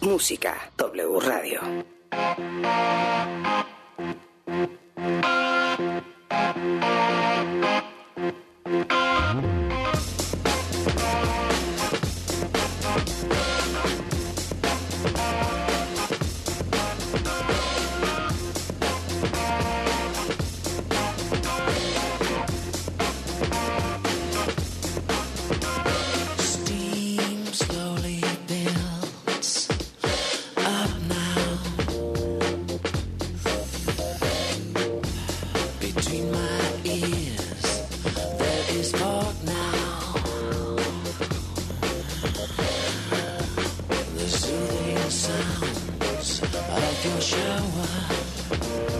Música W Radio. shower.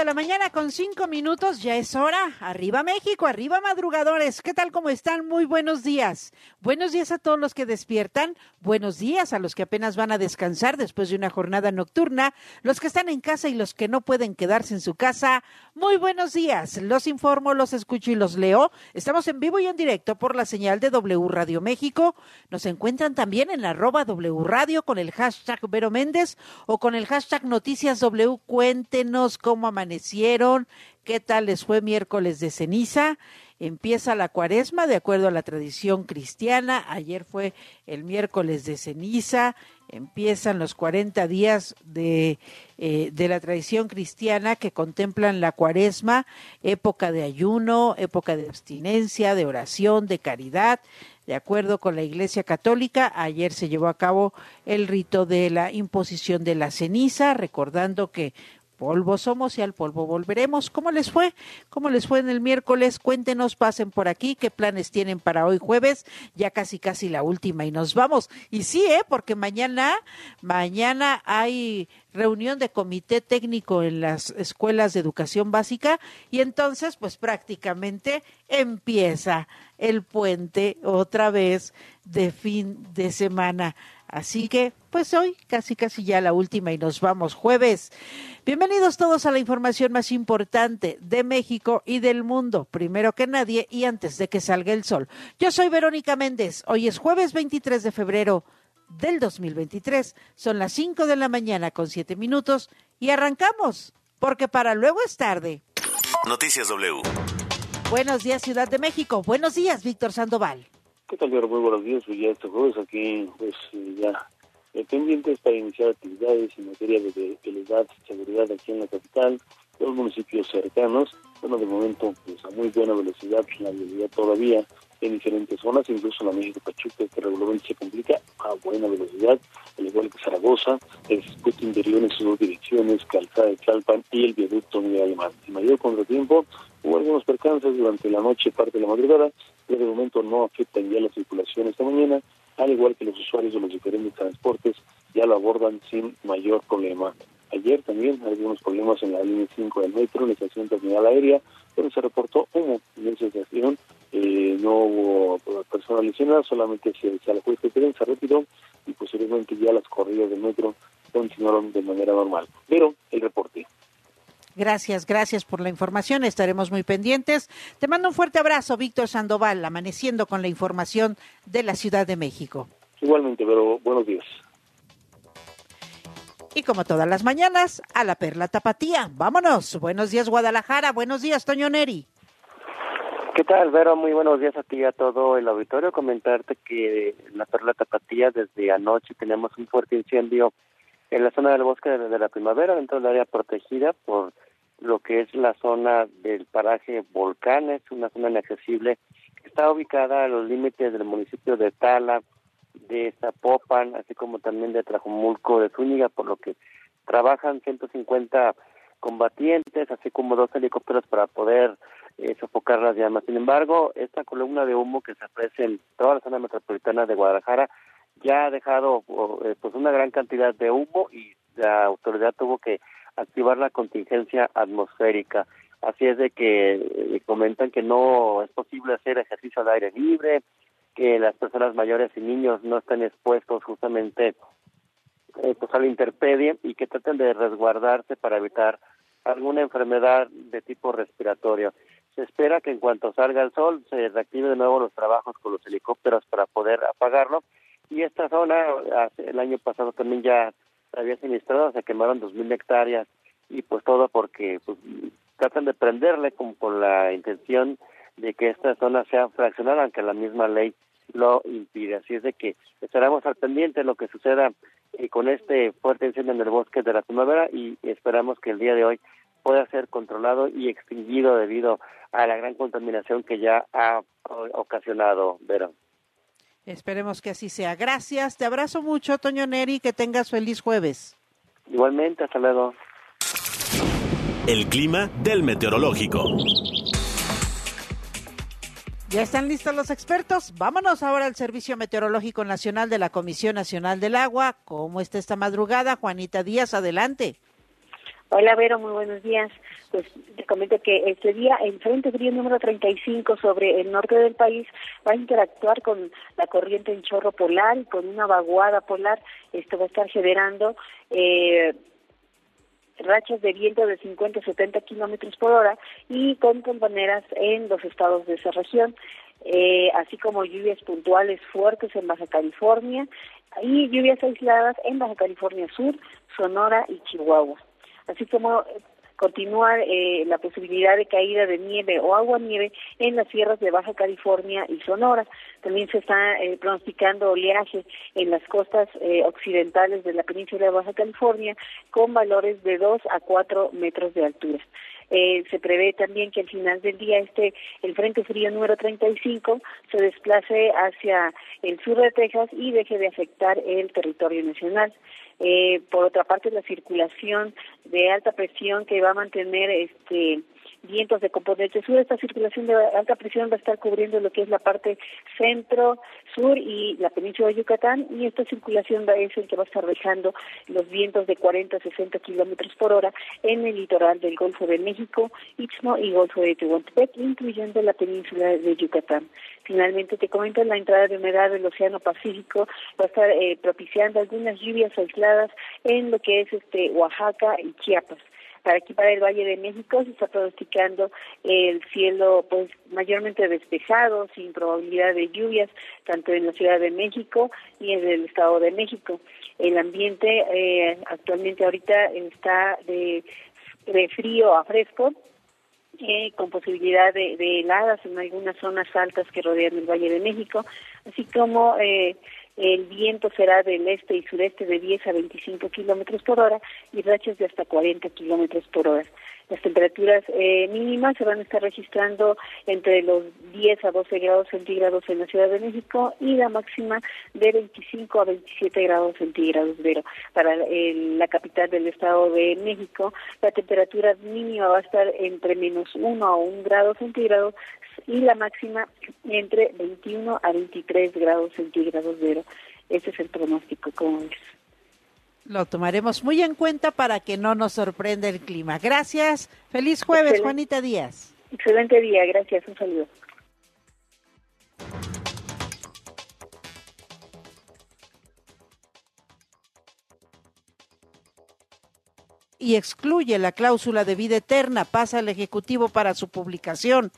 De la mañana con 5 minutos, ya es hora. Arriba México, arriba madrugadores. ¿Qué tal? ¿Cómo están? Muy buenos días. Buenos días a todos los que despiertan. Buenos días a los que apenas van a descansar después de una jornada nocturna. Los que están en casa y los que no pueden quedarse en su casa. Muy buenos días. Los informo, los escucho y los leo. Estamos en vivo y en directo por la señal de W Radio México. Nos encuentran también en arroba W Radio con el hashtag Vero Méndez o con el hashtag Noticias W. Cuéntenos cómo qué tal les fue miércoles de ceniza. Empieza la cuaresma de acuerdo a la tradición cristiana. Ayer fue el miércoles de ceniza. Empiezan los 40 días de, eh, de la tradición cristiana que contemplan la cuaresma, época de ayuno, época de abstinencia, de oración, de caridad. De acuerdo con la Iglesia Católica, ayer se llevó a cabo el rito de la imposición de la ceniza, recordando que polvo somos y al polvo volveremos. ¿Cómo les fue? ¿Cómo les fue en el miércoles? Cuéntenos, pasen por aquí, qué planes tienen para hoy jueves, ya casi casi la última y nos vamos. Y sí, ¿eh? porque mañana, mañana hay reunión de comité técnico en las escuelas de educación básica y entonces pues prácticamente empieza el puente otra vez de fin de semana. Así que, pues hoy casi casi ya la última y nos vamos jueves. Bienvenidos todos a la información más importante de México y del mundo, primero que nadie y antes de que salga el sol. Yo soy Verónica Méndez. Hoy es jueves 23 de febrero del 2023. Son las 5 de la mañana con 7 minutos y arrancamos, porque para luego es tarde. Noticias W. Buenos días, Ciudad de México. Buenos días, Víctor Sandoval. ¿Qué tal, Vero? Muy buenos días. Pues ya este jueves aquí, pues eh, ya eh, pendientes para iniciar actividades en materia de, seguridad, seguridad aquí en la capital, los municipios cercanos. Bueno, de momento, pues a muy buena velocidad, la vialidad todavía en diferentes zonas, incluso la México Pachuca, que regularmente se complica a buena velocidad, al igual que Zaragoza, el circuito interior en sus dos direcciones, Calzada de Tlalpan y el viaducto Miguel Alemán. En mayor contratiempo, hubo algunos percances durante la noche, parte de la madrugada, pero de momento no afectan ya la circulación esta mañana, al igual que los usuarios de los diferentes transportes ya lo abordan sin mayor problema. Ayer también algunos problemas en la línea 5 del metro, en la estación terminal aérea, pero se reportó humo en esa estación, eh, no hubo personas lesionadas, solamente se, se alejó este tren, se retiró y posteriormente ya las corridas del metro continuaron de manera normal. Pero el reporte. Gracias, gracias por la información. Estaremos muy pendientes. Te mando un fuerte abrazo, Víctor Sandoval, amaneciendo con la información de la Ciudad de México. Igualmente, pero buenos días. Y como todas las mañanas, a la Perla Tapatía. Vámonos. Buenos días, Guadalajara. Buenos días, Toño Neri. ¿Qué tal, Vero? Muy buenos días a ti y a todo el auditorio. Comentarte que en la Perla Tapatía desde anoche tenemos un fuerte incendio en la zona del bosque de, la primavera, dentro del área protegida por lo que es la zona del paraje Volcanes, una zona inaccesible que está ubicada a los límites del municipio de Tala, de Zapopan, así como también de Trajumulco de Zúñiga, por lo que trabajan 150 combatientes, así como dos helicópteros para poder eh, sofocar las llamas. Sin embargo, esta columna de humo que se ofrece en toda la zona metropolitana de Guadalajara ya ha dejado eh, pues una gran cantidad de humo y la autoridad tuvo que activar la contingencia atmosférica. Así es de que eh, comentan que no es posible hacer ejercicio al aire libre, que las personas mayores y niños no estén expuestos justamente eh, pues a la interpedie y que traten de resguardarse para evitar alguna enfermedad de tipo respiratorio. Se espera que en cuanto salga el sol se reactive de nuevo los trabajos con los helicópteros para poder apagarlo y esta zona el año pasado también ya había sinistrado, se quemaron dos mil hectáreas y pues todo porque pues, tratan de prenderle como con la intención de que esta zona sea fraccionada, aunque la misma ley lo impide. Así es de que estaremos al pendiente de lo que suceda eh, con este fuerte incendio en el bosque de la primavera y esperamos que el día de hoy pueda ser controlado y extinguido debido a la gran contaminación que ya ha ocasionado Verón. Esperemos que así sea. Gracias, te abrazo mucho, Toño Neri, que tengas feliz jueves. Igualmente, hasta luego. El clima del meteorológico. Ya están listos los expertos. Vámonos ahora al Servicio Meteorológico Nacional de la Comisión Nacional del Agua. ¿Cómo está esta madrugada? Juanita Díaz, adelante. Hola, Vero, muy buenos días. Pues te comento que este día el Frente Frío número 35 sobre el norte del país va a interactuar con la corriente en chorro polar y con una vaguada polar. Esto va a estar generando eh, rachas de viento de 50 a 70 kilómetros por hora y con companeras en los estados de esa región, eh, así como lluvias puntuales fuertes en Baja California y lluvias aisladas en Baja California Sur, Sonora y Chihuahua. Así como continúa eh, la posibilidad de caída de nieve o agua nieve en las sierras de Baja California y Sonora. También se está eh, pronosticando oleaje en las costas eh, occidentales de la península de Baja California con valores de 2 a 4 metros de altura. Eh, se prevé también que al final del día este el frente frío número 35 se desplace hacia el sur de Texas y deje de afectar el territorio nacional. Eh, por otra parte, la circulación de alta presión que va a mantener este vientos de componente sur. Esta circulación de alta presión va a estar cubriendo lo que es la parte centro, sur y la península de Yucatán y esta circulación va a ser que va a estar dejando los vientos de 40 a 60 kilómetros por hora en el litoral del Golfo de México, Istmo y Golfo de Tehuantepec, incluyendo la península de Yucatán. Finalmente, te comento, la entrada de humedad del Océano Pacífico va a estar eh, propiciando algunas lluvias aisladas en lo que es este Oaxaca y Chiapas. Para aquí, para el Valle de México, se está pronosticando el cielo pues mayormente despejado, sin probabilidad de lluvias, tanto en la Ciudad de México y en el Estado de México. El ambiente eh, actualmente ahorita está de, de frío a fresco, eh, con posibilidad de, de, heladas en algunas zonas altas que rodean el Valle de México, así como eh, el viento será del este y sureste de 10 a 25 kilómetros por hora y rachas de hasta 40 kilómetros por hora. Las temperaturas eh, mínimas se van a estar registrando entre los 10 a 12 grados centígrados en la Ciudad de México y la máxima de 25 a 27 grados centígrados. Pero para la capital del Estado de México, la temperatura mínima va a estar entre menos 1 a 1 grado centígrado y la máxima entre 21 a 23 grados centígrados. Pero ese es el pronóstico, como ves. Lo tomaremos muy en cuenta para que no nos sorprenda el clima. Gracias. Feliz jueves, Excelente. Juanita Díaz. Excelente día, gracias. Un saludo. Y excluye la cláusula de vida eterna, pasa al Ejecutivo para su publicación.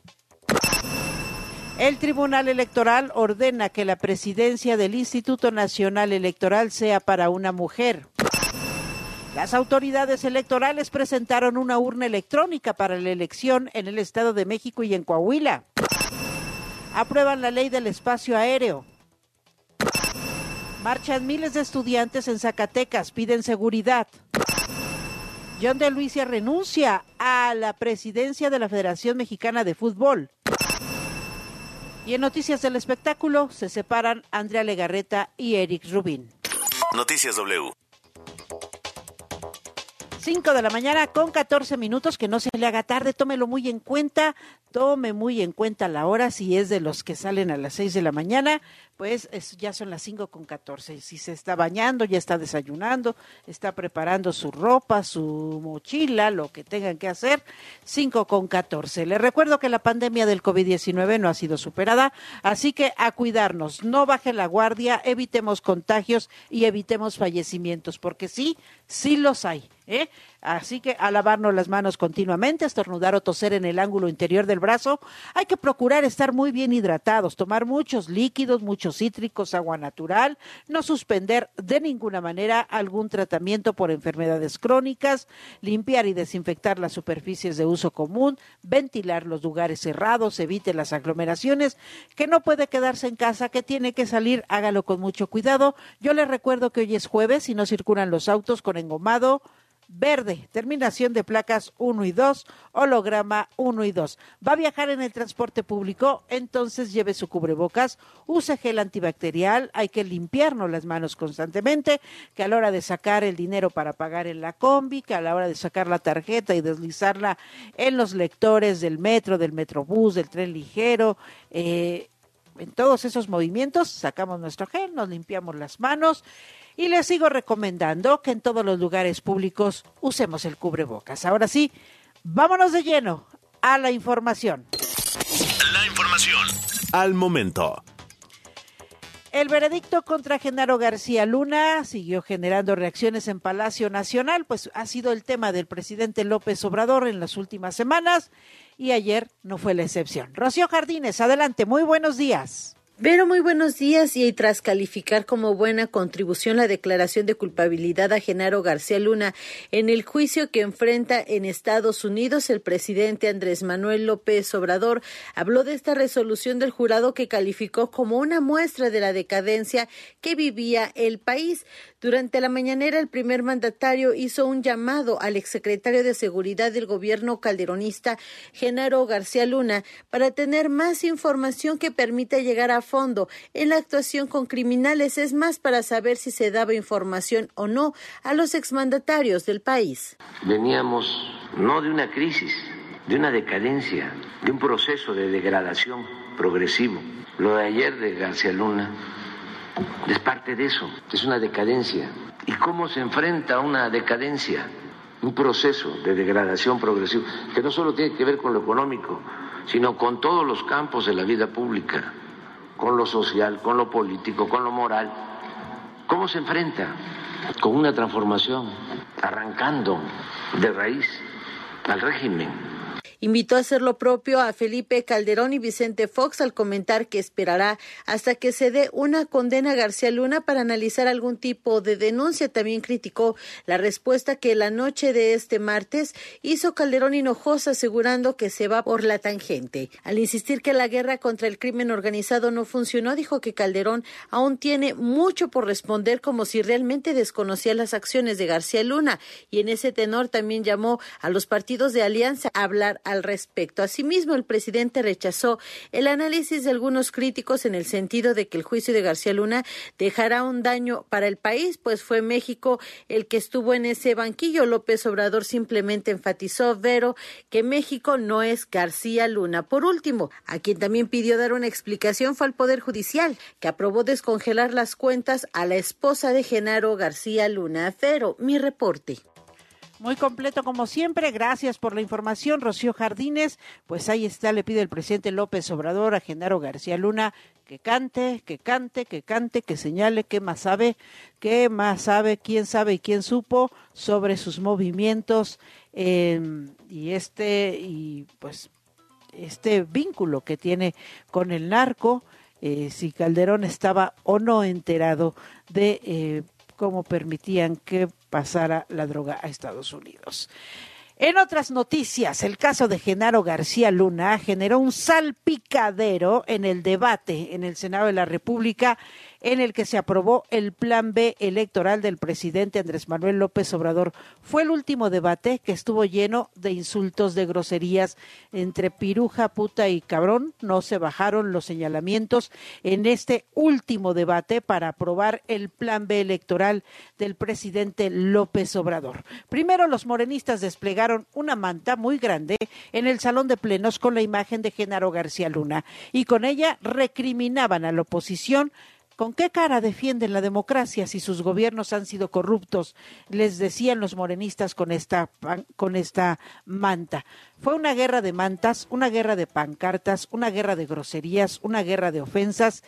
El Tribunal Electoral ordena que la presidencia del Instituto Nacional Electoral sea para una mujer. Las autoridades electorales presentaron una urna electrónica para la elección en el Estado de México y en Coahuila. Aprueban la ley del espacio aéreo. Marchan miles de estudiantes en Zacatecas, piden seguridad. John de Luisa renuncia a la presidencia de la Federación Mexicana de Fútbol. Y en noticias del espectáculo se separan Andrea Legarreta y Eric Rubin. Noticias W. 5 de la mañana con 14 minutos, que no se le haga tarde, tómelo muy en cuenta, tome muy en cuenta la hora, si es de los que salen a las 6 de la mañana, pues es, ya son las 5 con 14, si se está bañando, ya está desayunando, está preparando su ropa, su mochila, lo que tengan que hacer, 5 con 14. Le recuerdo que la pandemia del COVID-19 no ha sido superada, así que a cuidarnos, no baje la guardia, evitemos contagios y evitemos fallecimientos, porque sí, sí los hay. ¿Eh? Así que a lavarnos las manos continuamente, estornudar o toser en el ángulo interior del brazo. Hay que procurar estar muy bien hidratados, tomar muchos líquidos, muchos cítricos, agua natural, no suspender de ninguna manera algún tratamiento por enfermedades crónicas, limpiar y desinfectar las superficies de uso común, ventilar los lugares cerrados, evite las aglomeraciones, que no puede quedarse en casa, que tiene que salir, hágalo con mucho cuidado. Yo le recuerdo que hoy es jueves y no circulan los autos con engomado verde, terminación de placas 1 y 2, holograma 1 y 2. Va a viajar en el transporte público, entonces lleve su cubrebocas, use gel antibacterial, hay que limpiarnos las manos constantemente, que a la hora de sacar el dinero para pagar en la combi, que a la hora de sacar la tarjeta y deslizarla en los lectores del metro, del metrobús, del tren ligero, eh, en todos esos movimientos sacamos nuestro gel, nos limpiamos las manos y les sigo recomendando que en todos los lugares públicos usemos el cubrebocas. Ahora sí, vámonos de lleno a la información. La información al momento. El veredicto contra Genaro García Luna siguió generando reacciones en Palacio Nacional, pues ha sido el tema del presidente López Obrador en las últimas semanas y ayer no fue la excepción. Rocío Jardines, adelante, muy buenos días. Vero, muy buenos días y tras calificar como buena contribución la declaración de culpabilidad a Genaro García Luna en el juicio que enfrenta en Estados Unidos, el presidente Andrés Manuel López Obrador habló de esta resolución del jurado que calificó como una muestra de la decadencia que vivía el país. Durante la mañanera, el primer mandatario hizo un llamado al exsecretario de Seguridad del gobierno calderonista, Genaro García Luna, para tener más información que permita llegar a fondo en la actuación con criminales, es más para saber si se daba información o no a los exmandatarios del país. Veníamos no de una crisis, de una decadencia, de un proceso de degradación progresivo. Lo de ayer de García Luna es parte de eso, es una decadencia. ¿Y cómo se enfrenta a una decadencia? Un proceso de degradación progresiva que no solo tiene que ver con lo económico, sino con todos los campos de la vida pública con lo social, con lo político, con lo moral. ¿Cómo se enfrenta? Con una transformación, arrancando de raíz al régimen Invitó a hacer lo propio a Felipe Calderón y Vicente Fox al comentar que esperará hasta que se dé una condena a García Luna para analizar algún tipo de denuncia. También criticó la respuesta que la noche de este martes hizo Calderón Hinojosa asegurando que se va por la tangente. Al insistir que la guerra contra el crimen organizado no funcionó, dijo que Calderón aún tiene mucho por responder como si realmente desconocía las acciones de García Luna y en ese tenor también llamó a los partidos de alianza a hablar al respecto. Asimismo, el presidente rechazó el análisis de algunos críticos en el sentido de que el juicio de García Luna dejará un daño para el país, pues fue México el que estuvo en ese banquillo. López Obrador simplemente enfatizó, Vero, que México no es García Luna. Por último, a quien también pidió dar una explicación fue al Poder Judicial, que aprobó descongelar las cuentas a la esposa de Genaro García Luna. Vero, mi reporte. Muy completo como siempre. Gracias por la información, Rocío Jardines. Pues ahí está, le pide el presidente López Obrador a Genaro García Luna que cante, que cante, que cante, que señale qué más sabe, qué más sabe, quién sabe y quién supo sobre sus movimientos eh, y este y pues este vínculo que tiene con el narco. Eh, si Calderón estaba o no enterado de eh, cómo permitían que pasara la droga a Estados Unidos. En otras noticias, el caso de Genaro García Luna generó un salpicadero en el debate en el Senado de la República en el que se aprobó el Plan B electoral del presidente Andrés Manuel López Obrador. Fue el último debate que estuvo lleno de insultos, de groserías entre piruja, puta y cabrón. No se bajaron los señalamientos en este último debate para aprobar el Plan B electoral del presidente López Obrador. Primero, los morenistas desplegaron una manta muy grande en el salón de plenos con la imagen de Genaro García Luna y con ella recriminaban a la oposición ¿Con qué cara defienden la democracia si sus gobiernos han sido corruptos? Les decían los morenistas con esta, con esta manta. Fue una guerra de mantas, una guerra de pancartas, una guerra de groserías, una guerra de ofensas.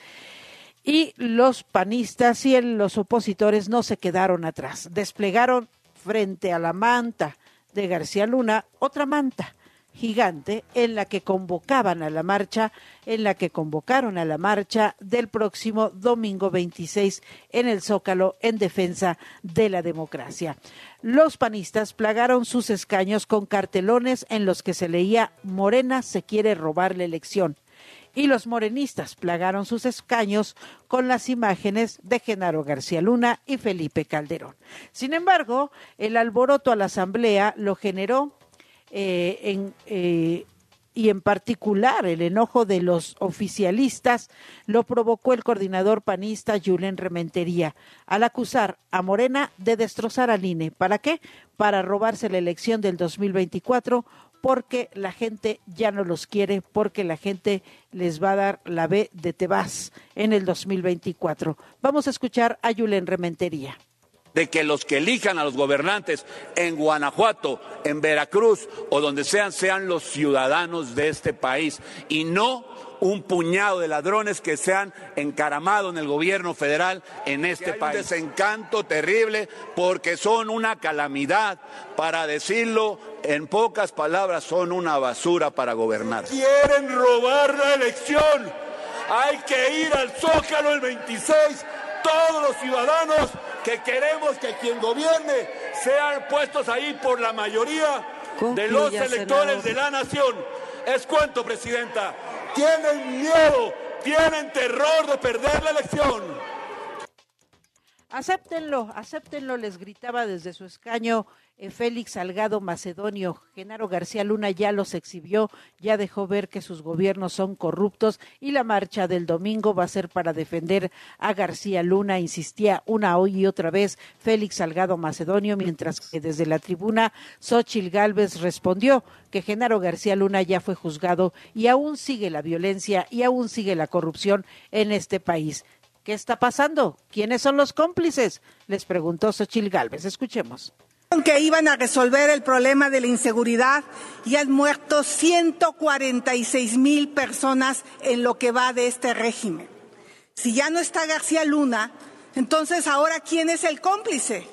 Y los panistas y los opositores no se quedaron atrás. Desplegaron frente a la manta de García Luna otra manta gigante en la que convocaban a la marcha, en la que convocaron a la marcha del próximo domingo 26 en el Zócalo en defensa de la democracia. Los panistas plagaron sus escaños con cartelones en los que se leía Morena se quiere robar la elección y los morenistas plagaron sus escaños con las imágenes de Genaro García Luna y Felipe Calderón. Sin embargo, el alboroto a la Asamblea lo generó eh, eh, y en particular el enojo de los oficialistas lo provocó el coordinador panista Julen Rementería al acusar a Morena de destrozar al INE. ¿Para qué? Para robarse la elección del 2024 porque la gente ya no los quiere, porque la gente les va a dar la B de Tebas en el 2024. Vamos a escuchar a Julen Rementería de que los que elijan a los gobernantes en Guanajuato, en Veracruz o donde sean, sean los ciudadanos de este país y no un puñado de ladrones que se han encaramado en el gobierno federal en este país. Un desencanto terrible porque son una calamidad, para decirlo en pocas palabras, son una basura para gobernar. Quieren robar la elección. Hay que ir al Zócalo el 26, todos los ciudadanos que queremos que quien gobierne sean puestos ahí por la mayoría de los electores de la nación. Es cuanto, Presidenta. Tienen miedo, tienen terror de perder la elección. Acéptenlo, acéptenlo, les gritaba desde su escaño Félix Salgado Macedonio. Genaro García Luna ya los exhibió, ya dejó ver que sus gobiernos son corruptos y la marcha del domingo va a ser para defender a García Luna, insistía una hoy y otra vez Félix Salgado Macedonio, mientras que desde la tribuna Xochil Gálvez respondió que Genaro García Luna ya fue juzgado y aún sigue la violencia y aún sigue la corrupción en este país. ¿Qué está pasando? ¿Quiénes son los cómplices? Les preguntó Xochil Gálvez. Escuchemos que iban a resolver el problema de la inseguridad y han muerto 146 mil personas en lo que va de este régimen. Si ya no está García Luna, entonces ahora ¿quién es el cómplice?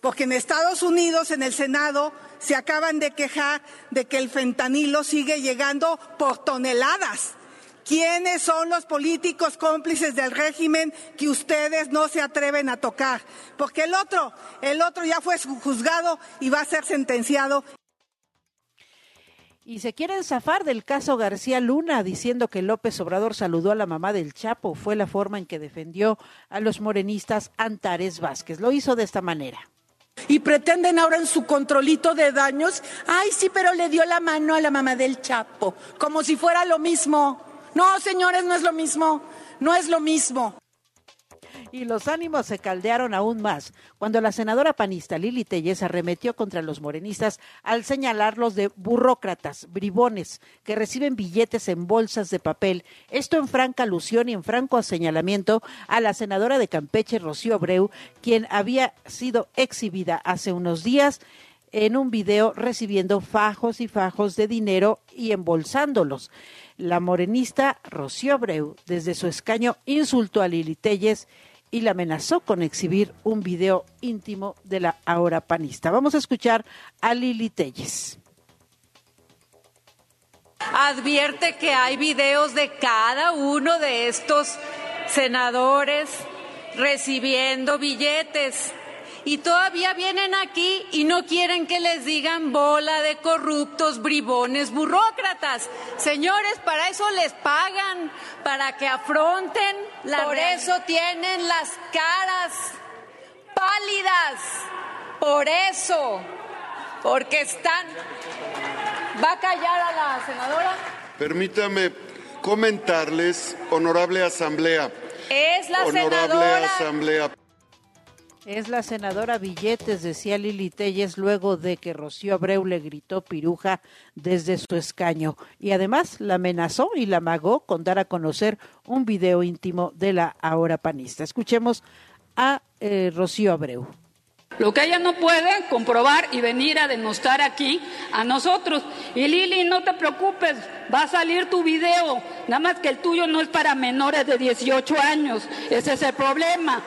Porque en Estados Unidos, en el Senado, se acaban de quejar de que el fentanilo sigue llegando por toneladas ¿Quiénes son los políticos cómplices del régimen que ustedes no se atreven a tocar? Porque el otro, el otro ya fue juzgado y va a ser sentenciado. Y se quieren zafar del caso García Luna diciendo que López Obrador saludó a la mamá del Chapo. Fue la forma en que defendió a los morenistas Antares Vázquez. Lo hizo de esta manera. Y pretenden ahora en su controlito de daños, ay sí, pero le dio la mano a la mamá del Chapo, como si fuera lo mismo. No, señores, no es lo mismo, no es lo mismo. Y los ánimos se caldearon aún más cuando la senadora panista Lili Telles arremetió contra los morenistas al señalarlos de burócratas, bribones, que reciben billetes en bolsas de papel. Esto en franca alusión y en franco señalamiento a la senadora de Campeche, Rocío Abreu, quien había sido exhibida hace unos días en un video recibiendo fajos y fajos de dinero y embolsándolos. La morenista Rocío Abreu, desde su escaño, insultó a Lili Telles y la amenazó con exhibir un video íntimo de la ahora panista. Vamos a escuchar a Lili Telles. Advierte que hay videos de cada uno de estos senadores recibiendo billetes y todavía vienen aquí y no quieren que les digan bola de corruptos, bribones, burócratas. Señores, para eso les pagan, para que afronten la Por eso tienen las caras pálidas. Por eso. Porque están. ¿Va a callar a la senadora? Permítame comentarles, honorable asamblea. Es la honorable senadora. asamblea. Es la senadora Billetes, decía Lili Telles, luego de que Rocío Abreu le gritó piruja desde su escaño. Y además la amenazó y la amagó con dar a conocer un video íntimo de la ahora panista. Escuchemos a eh, Rocío Abreu. Lo que ella no puede comprobar y venir a demostrar aquí a nosotros. Y Lili, no te preocupes, va a salir tu video. Nada más que el tuyo no es para menores de 18 años. Ese es el problema.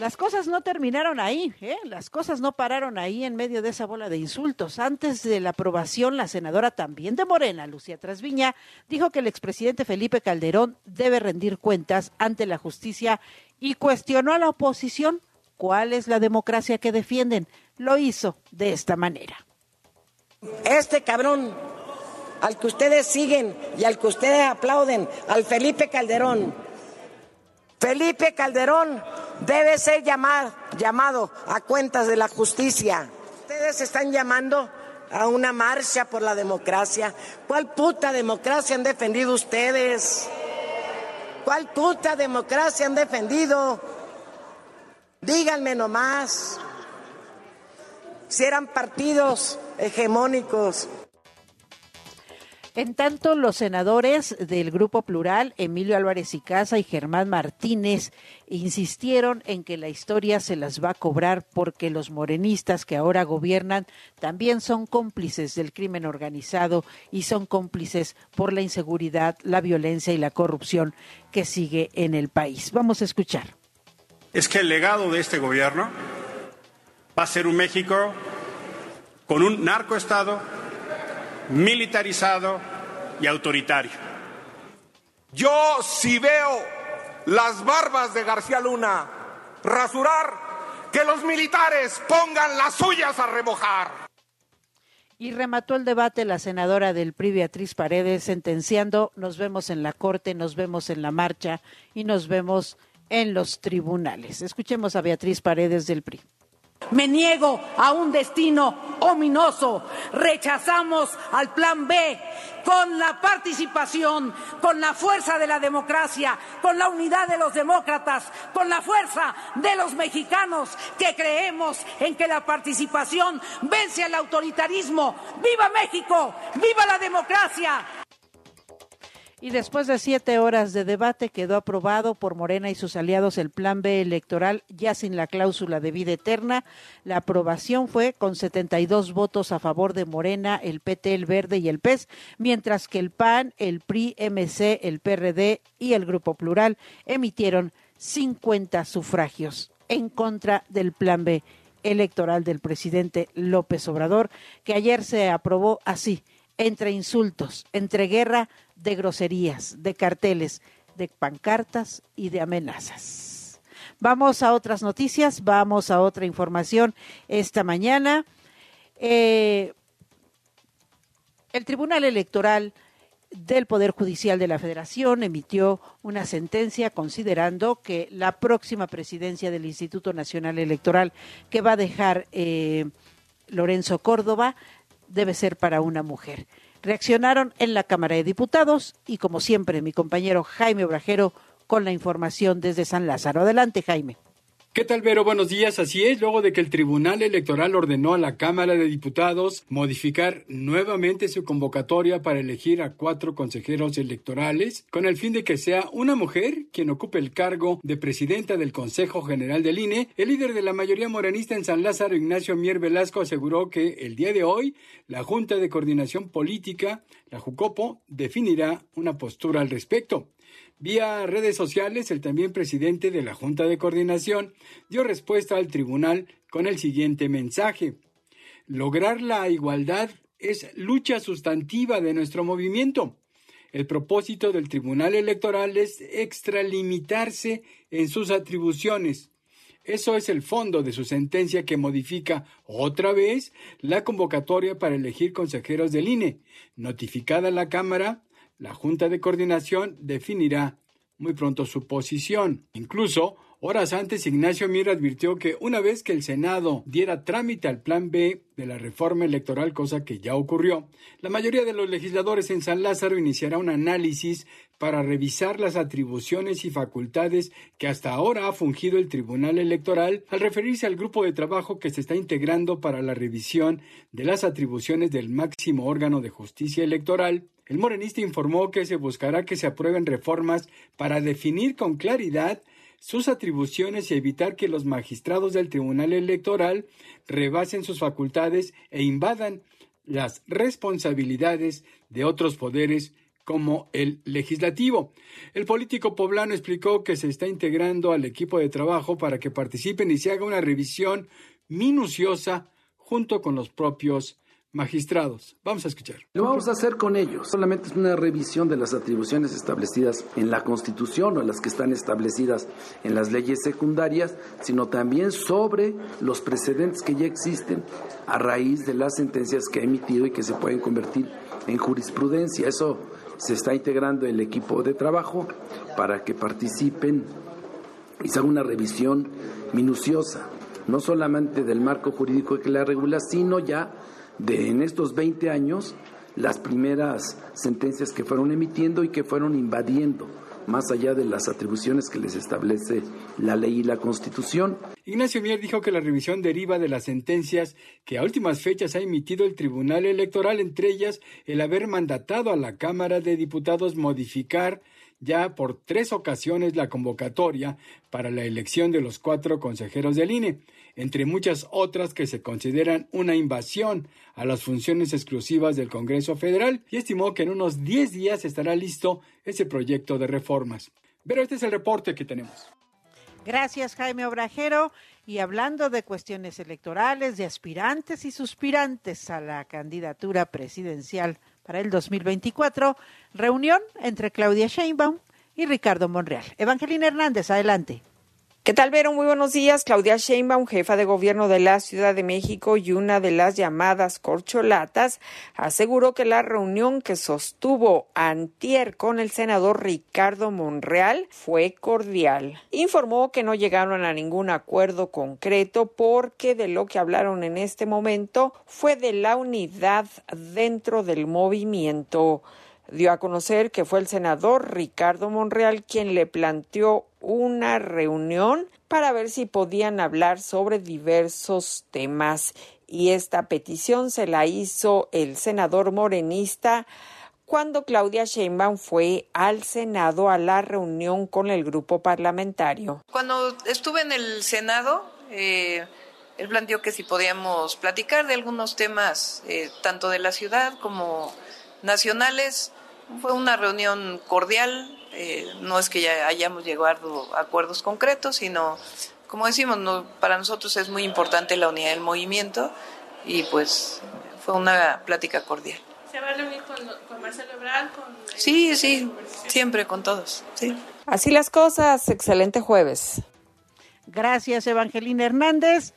Las cosas no terminaron ahí, ¿eh? las cosas no pararon ahí en medio de esa bola de insultos. Antes de la aprobación, la senadora también de Morena, Lucía Trasviña, dijo que el expresidente Felipe Calderón debe rendir cuentas ante la justicia y cuestionó a la oposición cuál es la democracia que defienden. Lo hizo de esta manera. Este cabrón al que ustedes siguen y al que ustedes aplauden, al Felipe Calderón. Felipe Calderón debe ser llamado, a cuentas de la justicia. Ustedes están llamando a una marcha por la democracia. ¿Cuál puta democracia han defendido ustedes? ¿Cuál puta democracia han defendido? Díganme nomás. Si eran partidos hegemónicos. En tanto, los senadores del Grupo Plural, Emilio Álvarez y Casa y Germán Martínez, insistieron en que la historia se las va a cobrar porque los morenistas que ahora gobiernan también son cómplices del crimen organizado y son cómplices por la inseguridad, la violencia y la corrupción que sigue en el país. Vamos a escuchar. Es que el legado de este gobierno va a ser un México con un narcoestado militarizado y autoritario. Yo si veo las barbas de García Luna rasurar, que los militares pongan las suyas a remojar. Y remató el debate la senadora del PRI, Beatriz Paredes, sentenciando, nos vemos en la corte, nos vemos en la marcha y nos vemos en los tribunales. Escuchemos a Beatriz Paredes del PRI. Me niego a un destino ominoso. Rechazamos al plan B con la participación, con la fuerza de la democracia, con la unidad de los demócratas, con la fuerza de los mexicanos que creemos en que la participación vence al autoritarismo. ¡Viva México! ¡Viva la democracia! Y después de siete horas de debate quedó aprobado por Morena y sus aliados el Plan B electoral ya sin la cláusula de vida eterna. La aprobación fue con 72 votos a favor de Morena, el PT, el Verde y el PES, mientras que el PAN, el PRI, MC, el PRD y el Grupo Plural emitieron 50 sufragios en contra del Plan B electoral del presidente López Obrador, que ayer se aprobó así, entre insultos, entre guerra de groserías, de carteles, de pancartas y de amenazas. Vamos a otras noticias, vamos a otra información esta mañana. Eh, el Tribunal Electoral del Poder Judicial de la Federación emitió una sentencia considerando que la próxima presidencia del Instituto Nacional Electoral que va a dejar eh, Lorenzo Córdoba debe ser para una mujer reaccionaron en la Cámara de Diputados y como siempre mi compañero Jaime Obrajero con la información desde San Lázaro. Adelante Jaime. ¿Qué tal, Vero? Buenos días. Así es, luego de que el Tribunal Electoral ordenó a la Cámara de Diputados modificar nuevamente su convocatoria para elegir a cuatro consejeros electorales, con el fin de que sea una mujer quien ocupe el cargo de presidenta del Consejo General del INE, el líder de la mayoría morenista en San Lázaro, Ignacio Mier Velasco, aseguró que el día de hoy la Junta de Coordinación Política, la JUCOPO, definirá una postura al respecto. Vía redes sociales, el también presidente de la Junta de Coordinación dio respuesta al tribunal con el siguiente mensaje. Lograr la igualdad es lucha sustantiva de nuestro movimiento. El propósito del Tribunal Electoral es extralimitarse en sus atribuciones. Eso es el fondo de su sentencia que modifica otra vez la convocatoria para elegir consejeros del INE. Notificada a la Cámara, la Junta de Coordinación definirá muy pronto su posición. Incluso, horas antes, Ignacio Mier advirtió que una vez que el Senado diera trámite al Plan B de la reforma electoral, cosa que ya ocurrió, la mayoría de los legisladores en San Lázaro iniciará un análisis para revisar las atribuciones y facultades que hasta ahora ha fungido el Tribunal Electoral al referirse al grupo de trabajo que se está integrando para la revisión de las atribuciones del máximo órgano de justicia electoral. El morenista informó que se buscará que se aprueben reformas para definir con claridad sus atribuciones y evitar que los magistrados del Tribunal Electoral rebasen sus facultades e invadan las responsabilidades de otros poderes como el legislativo. El político poblano explicó que se está integrando al equipo de trabajo para que participen y se haga una revisión minuciosa junto con los propios magistrados. Vamos a escuchar. Lo vamos a hacer con ellos. Solamente es una revisión de las atribuciones establecidas en la Constitución o las que están establecidas en las leyes secundarias, sino también sobre los precedentes que ya existen a raíz de las sentencias que ha emitido y que se pueden convertir en jurisprudencia. Eso se está integrando el equipo de trabajo para que participen y se haga una revisión minuciosa, no solamente del marco jurídico que la regula, sino ya de en estos 20 años las primeras sentencias que fueron emitiendo y que fueron invadiendo más allá de las atribuciones que les establece la ley y la Constitución. Ignacio Mier dijo que la revisión deriva de las sentencias que a últimas fechas ha emitido el Tribunal Electoral, entre ellas el haber mandatado a la Cámara de Diputados modificar ya por tres ocasiones la convocatoria para la elección de los cuatro consejeros del INE, entre muchas otras que se consideran una invasión a las funciones exclusivas del Congreso Federal, y estimó que en unos 10 días estará listo ese proyecto de reformas. Pero este es el reporte que tenemos. Gracias, Jaime Obrajero. Y hablando de cuestiones electorales, de aspirantes y suspirantes a la candidatura presidencial para el 2024, reunión entre Claudia Sheinbaum y Ricardo Monreal. Evangelina Hernández, adelante. ¿Qué tal, Vero? Muy buenos días. Claudia Sheinbaum, jefa de gobierno de la Ciudad de México y una de las llamadas corcholatas, aseguró que la reunión que sostuvo antier con el senador Ricardo Monreal fue cordial. Informó que no llegaron a ningún acuerdo concreto porque de lo que hablaron en este momento fue de la unidad dentro del movimiento dio a conocer que fue el senador Ricardo Monreal quien le planteó una reunión para ver si podían hablar sobre diversos temas y esta petición se la hizo el senador morenista cuando Claudia Sheinbaum fue al Senado a la reunión con el grupo parlamentario. Cuando estuve en el Senado, eh, él planteó que si podíamos platicar de algunos temas, eh, tanto de la ciudad como nacionales. Fue una reunión cordial, eh, no es que ya hayamos llegado a acuerdos concretos, sino, como decimos, no, para nosotros es muy importante la unidad del movimiento y pues fue una plática cordial. ¿Se va a reunir con, Marcelo Ebrard? sí, sí, siempre con todos. Sí. Así las cosas, excelente jueves. Gracias, Evangelina Hernández.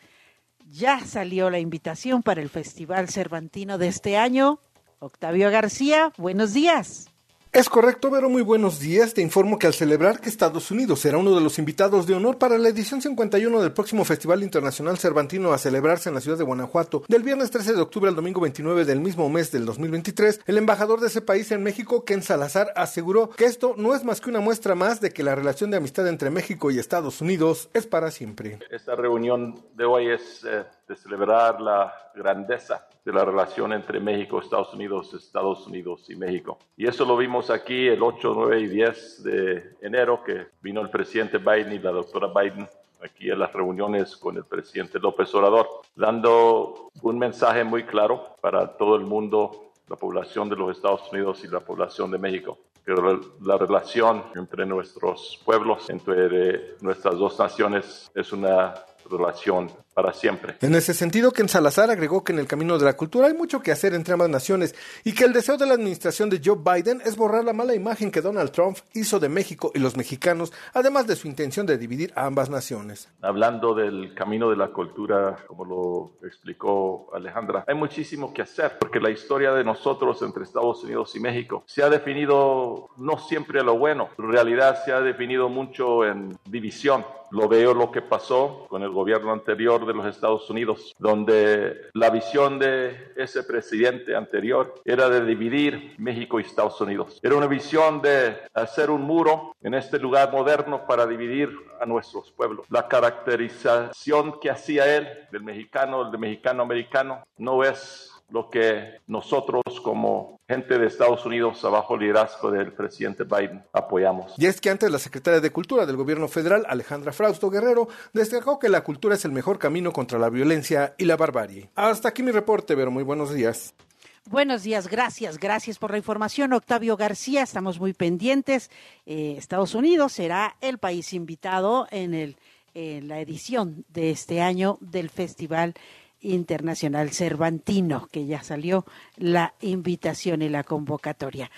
Ya salió la invitación para el Festival Cervantino de este año. Octavio García, buenos días. Es correcto, pero muy buenos días. Te informo que al celebrar que Estados Unidos será uno de los invitados de honor para la edición 51 del próximo Festival Internacional Cervantino a celebrarse en la ciudad de Guanajuato, del viernes 13 de octubre al domingo 29 del mismo mes del 2023, el embajador de ese país en México, Ken Salazar, aseguró que esto no es más que una muestra más de que la relación de amistad entre México y Estados Unidos es para siempre. Esta reunión de hoy es eh, de celebrar la grandeza de la relación entre México, Estados Unidos, Estados Unidos y México. Y eso lo vimos aquí el 8, 9 y 10 de enero, que vino el presidente Biden y la doctora Biden aquí en las reuniones con el presidente López Obrador, dando un mensaje muy claro para todo el mundo, la población de los Estados Unidos y la población de México que la relación entre nuestros pueblos, entre nuestras dos naciones, es una relación para siempre. En ese sentido, Ken Salazar agregó que en el camino de la cultura hay mucho que hacer entre ambas naciones y que el deseo de la administración de Joe Biden es borrar la mala imagen que Donald Trump hizo de México y los mexicanos, además de su intención de dividir a ambas naciones. Hablando del camino de la cultura, como lo explicó Alejandra, hay muchísimo que hacer porque la historia de nosotros entre Estados Unidos y México se ha definido no siempre a lo bueno, en realidad se ha definido mucho en división. Lo veo lo que pasó con el gobierno anterior de los Estados Unidos, donde la visión de ese presidente anterior era de dividir México y Estados Unidos. Era una visión de hacer un muro en este lugar moderno para dividir a nuestros pueblos. La caracterización que hacía él del mexicano, del mexicano americano, no es lo que nosotros como gente de Estados Unidos, bajo liderazgo del presidente Biden, apoyamos. Y es que antes la secretaria de Cultura del gobierno federal, Alejandra Frausto Guerrero, destacó que la cultura es el mejor camino contra la violencia y la barbarie. Hasta aquí mi reporte, pero muy buenos días. Buenos días, gracias, gracias por la información, Octavio García. Estamos muy pendientes. Eh, Estados Unidos será el país invitado en, el, en la edición de este año del Festival Internacional Cervantino, que ya salió la invitación y la convocatoria.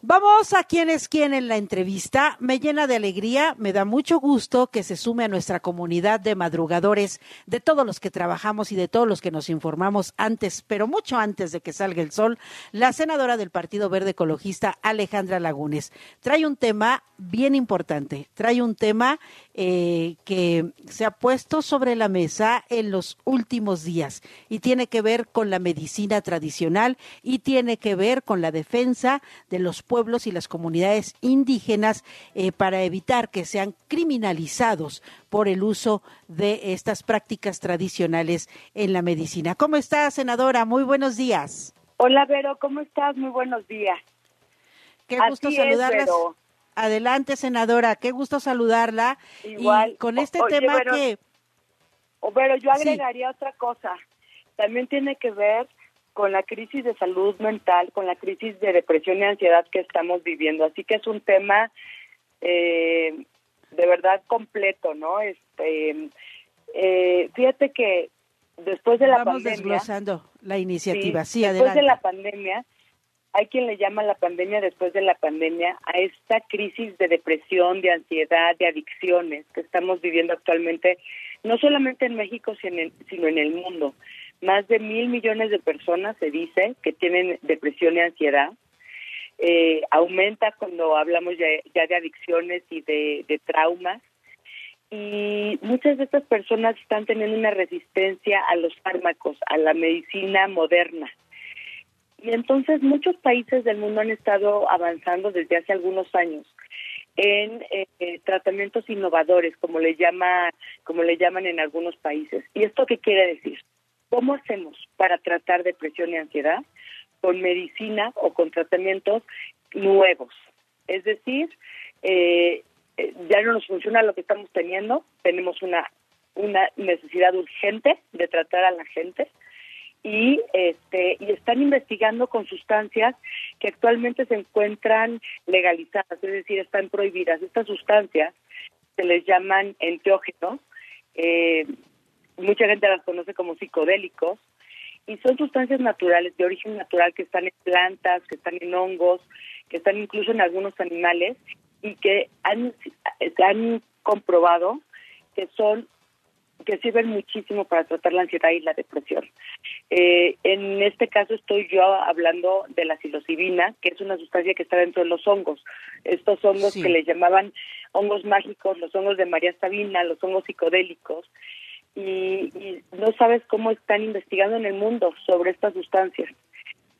Vamos a quién es quién en la entrevista. Me llena de alegría, me da mucho gusto que se sume a nuestra comunidad de madrugadores, de todos los que trabajamos y de todos los que nos informamos antes, pero mucho antes de que salga el sol, la senadora del Partido Verde Ecologista, Alejandra Lagunes. Trae un tema bien importante, trae un tema eh, que se ha puesto sobre la mesa en los últimos días y tiene que ver con la medicina tradicional y tiene que ver con la defensa de los pueblos y las comunidades indígenas eh, para evitar que sean criminalizados por el uso de estas prácticas tradicionales en la medicina. ¿Cómo está, senadora? Muy buenos días. Hola, Vero, ¿cómo estás? Muy buenos días. Qué gusto saludarlas. Adelante, senadora, qué gusto saludarla. Igual. Y con este tema que... Pero yo agregaría otra cosa. También tiene que ver con la crisis de salud mental, con la crisis de depresión y ansiedad que estamos viviendo. Así que es un tema eh, de verdad completo, ¿no? Este, eh, fíjate que después de la Vamos pandemia... desglosando la iniciativa, sí, después adelante. de la pandemia, hay quien le llama la pandemia después de la pandemia a esta crisis de depresión, de ansiedad, de adicciones que estamos viviendo actualmente, no solamente en México, sino en el mundo. Más de mil millones de personas se dice que tienen depresión y ansiedad. Eh, aumenta cuando hablamos ya, de adicciones y de, de traumas. Y muchas de estas personas están teniendo una resistencia a los fármacos, a la medicina moderna. Y entonces muchos países del mundo han estado avanzando desde hace algunos años en eh, tratamientos innovadores, como le llama, como le llaman en algunos países. ¿Y esto qué quiere decir? ¿Cómo hacemos para tratar depresión y ansiedad? Con medicina o con tratamientos nuevos. Es decir, eh, eh, ya no nos funciona lo que estamos teniendo, tenemos una una necesidad urgente de tratar a la gente y este y están investigando con sustancias que actualmente se encuentran legalizadas, es decir, están prohibidas. Estas sustancias se les llaman enteógenos, eh, mucha gente las conoce como psicodélicos y son sustancias naturales de origen natural que están en plantas, que están en hongos, que están incluso en algunos animales y que han, han comprobado que son que sirven muchísimo para tratar la ansiedad y la depresión. Eh, en este caso estoy yo hablando de la psilocibina, que es una sustancia que está dentro de los hongos. Estos hongos Sí. que le llamaban hongos mágicos, los hongos de María Sabina, los hongos psicodélicos, y, y no sabes cómo están investigando en el mundo sobre estas sustancias.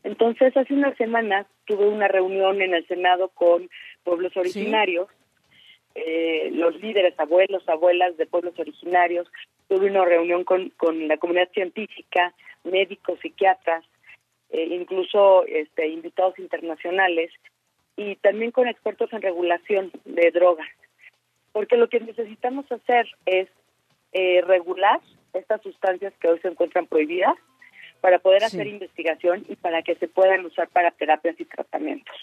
Entonces, hace unas semanas tuve una reunión en el Senado con pueblos originarios, eh, los líderes, abuelos, abuelas de pueblos originarios. Tuve una reunión con, con la comunidad científica, médicos, psiquiatras, eh, incluso este, invitados internacionales y también con expertos en regulación de drogas. Porque lo que necesitamos hacer es eh, regular estas sustancias que hoy se encuentran prohibidas para poder hacer Sí. investigación y para que se puedan usar para terapias y tratamientos.